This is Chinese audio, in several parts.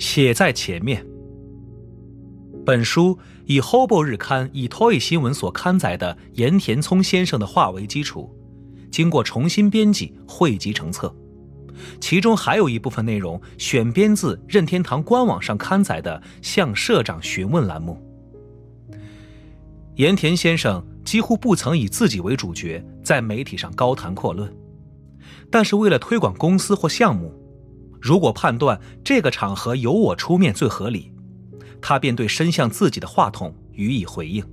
写在前面。本书以《Hobo 日刊》以 Toy 新闻所刊载的盐田聪先生的话为基础，经过重新编辑汇集成册。其中还有一部分内容选编自任天堂官网上刊载的“向社长询问”栏目。盐田先生几乎不曾以自己为主角，在媒体上高谈阔论。但是为了推广公司或项目，如果判断这个场合由我出面最合理，他便对伸向自己的话筒予以回应。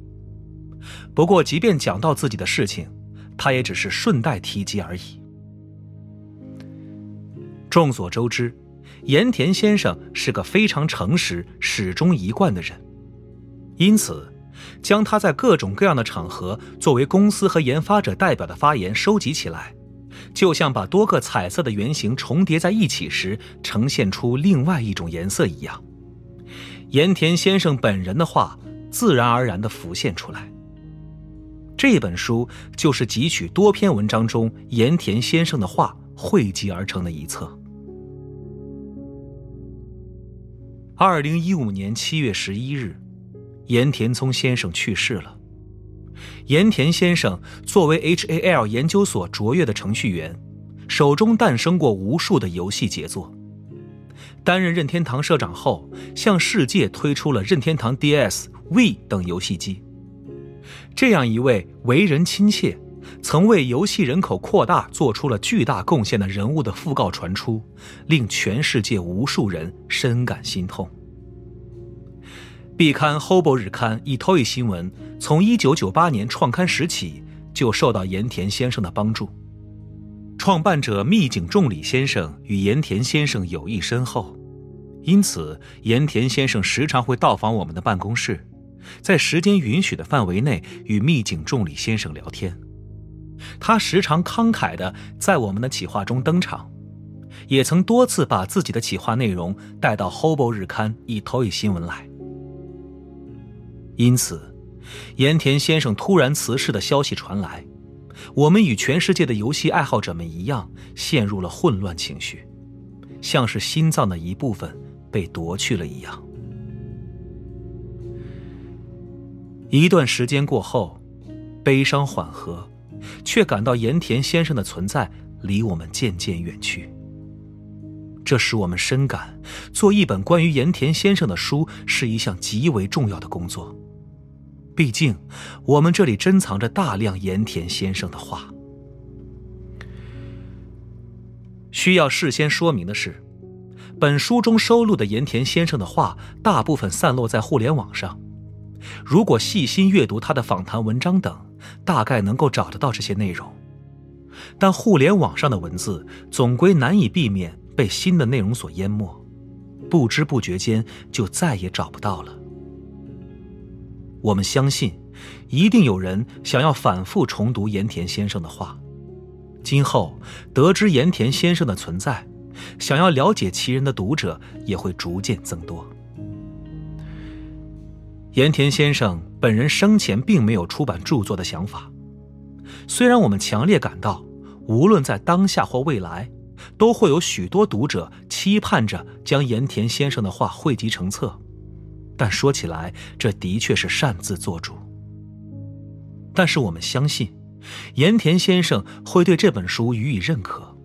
不过，即便讲到自己的事情，他也只是顺带提及而已。众所周知，盐田先生是个非常诚实、始终一贯的人，因此，将他在各种各样的场合作为公司和研发者代表的发言收集起来。就像把多个彩色的圆形重叠在一起时呈现出另外一种颜色一样，盐田先生本人的话自然而然地浮现出来。这本书就是汲取多篇文章中盐田先生的话汇集而成的一册。二零一五年七月十一日，盐田聪先生去世了。盐田先生作为 HAL 研究所卓越的程序员，手中诞生过无数的游戏杰作。担任任天堂社长后，向世界推出了任天堂 DS、V 等游戏机。这样一位为人亲切、曾为游戏人口扩大做出了巨大贡献的人物的讣告传出，令全世界无数人深感心痛。币刊《Hobo 日刊》以 Toy 新闻从1998年创刊时起就受到盐田先生的帮助。创办者密井重里先生与盐田先生友谊深厚，因此盐田先生时常会到访我们的办公室，在时间允许的范围内与密井重里先生聊天。他时常慷慨地在我们的企划中登场，也曾多次把自己的企划内容带到《Hobo 日刊》以 Toy 新闻来。因此，盐田先生突然辞世的消息传来，我们与全世界的游戏爱好者们一样，陷入了混乱情绪，像是心脏的一部分被夺去了一样。一段时间过后，悲伤缓和，却感到盐田先生的存在离我们渐渐远去。这使我们深感，做一本关于盐田先生的书是一项极为重要的工作。毕竟，我们这里珍藏着大量盐田先生的话。需要事先说明的是，本书中收录的盐田先生的话，大部分散落在互联网上。如果细心阅读他的访谈文章等，大概能够找得到这些内容。但互联网上的文字总归难以避免被新的内容所淹没，不知不觉间就再也找不到了。我们相信，一定有人想要反复重读盐田先生的话。今后得知盐田先生的存在，想要了解其人的读者也会逐渐增多。盐田先生本人生前并没有出版著作的想法，虽然我们强烈感到，无论在当下或未来，都会有许多读者期盼着将盐田先生的话汇集成册。但说起来，这的确是擅自做主。但是我们相信，盐田先生会对这本书予以认可。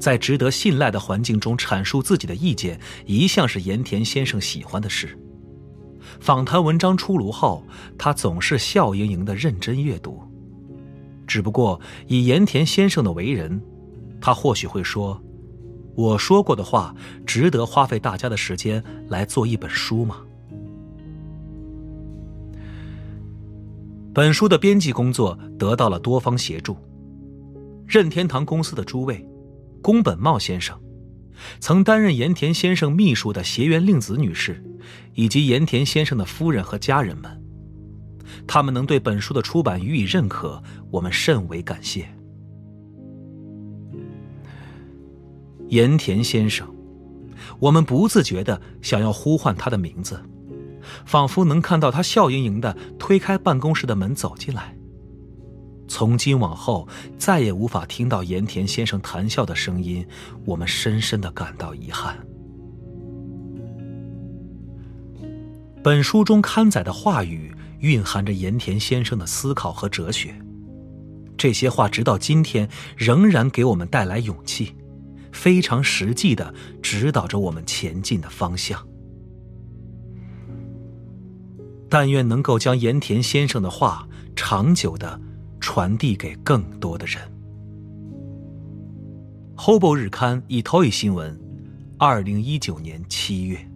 在值得信赖的环境中阐述自己的意见，一向是盐田先生喜欢的事。访谈文章出炉后，他总是笑盈盈的认真阅读。只不过以盐田先生的为人，他或许会说：“我说过的话，值得花费大家的时间来做一本书吗？”本书的编辑工作得到了多方协助。任天堂公司的诸位，宫本茂先生，曾担任盐田先生秘书的斜原令子女士，以及盐田先生的夫人和家人们，他们能对本书的出版予以认可，我们甚为感谢。盐田先生，我们不自觉的想要呼唤他的名字。仿佛能看到他笑盈盈的推开办公室的门走进来。从今往后再也无法听到盐田先生谈笑的声音，我们深深的感到遗憾。本书中刊载的话语蕴含着盐田先生的思考和哲学，这些话直到今天仍然给我们带来勇气，非常实际的指导着我们前进的方向。但愿能够将盐田先生的话长久的传递给更多的人。《Hobo 日刊》以头一新闻，二零一九年七月。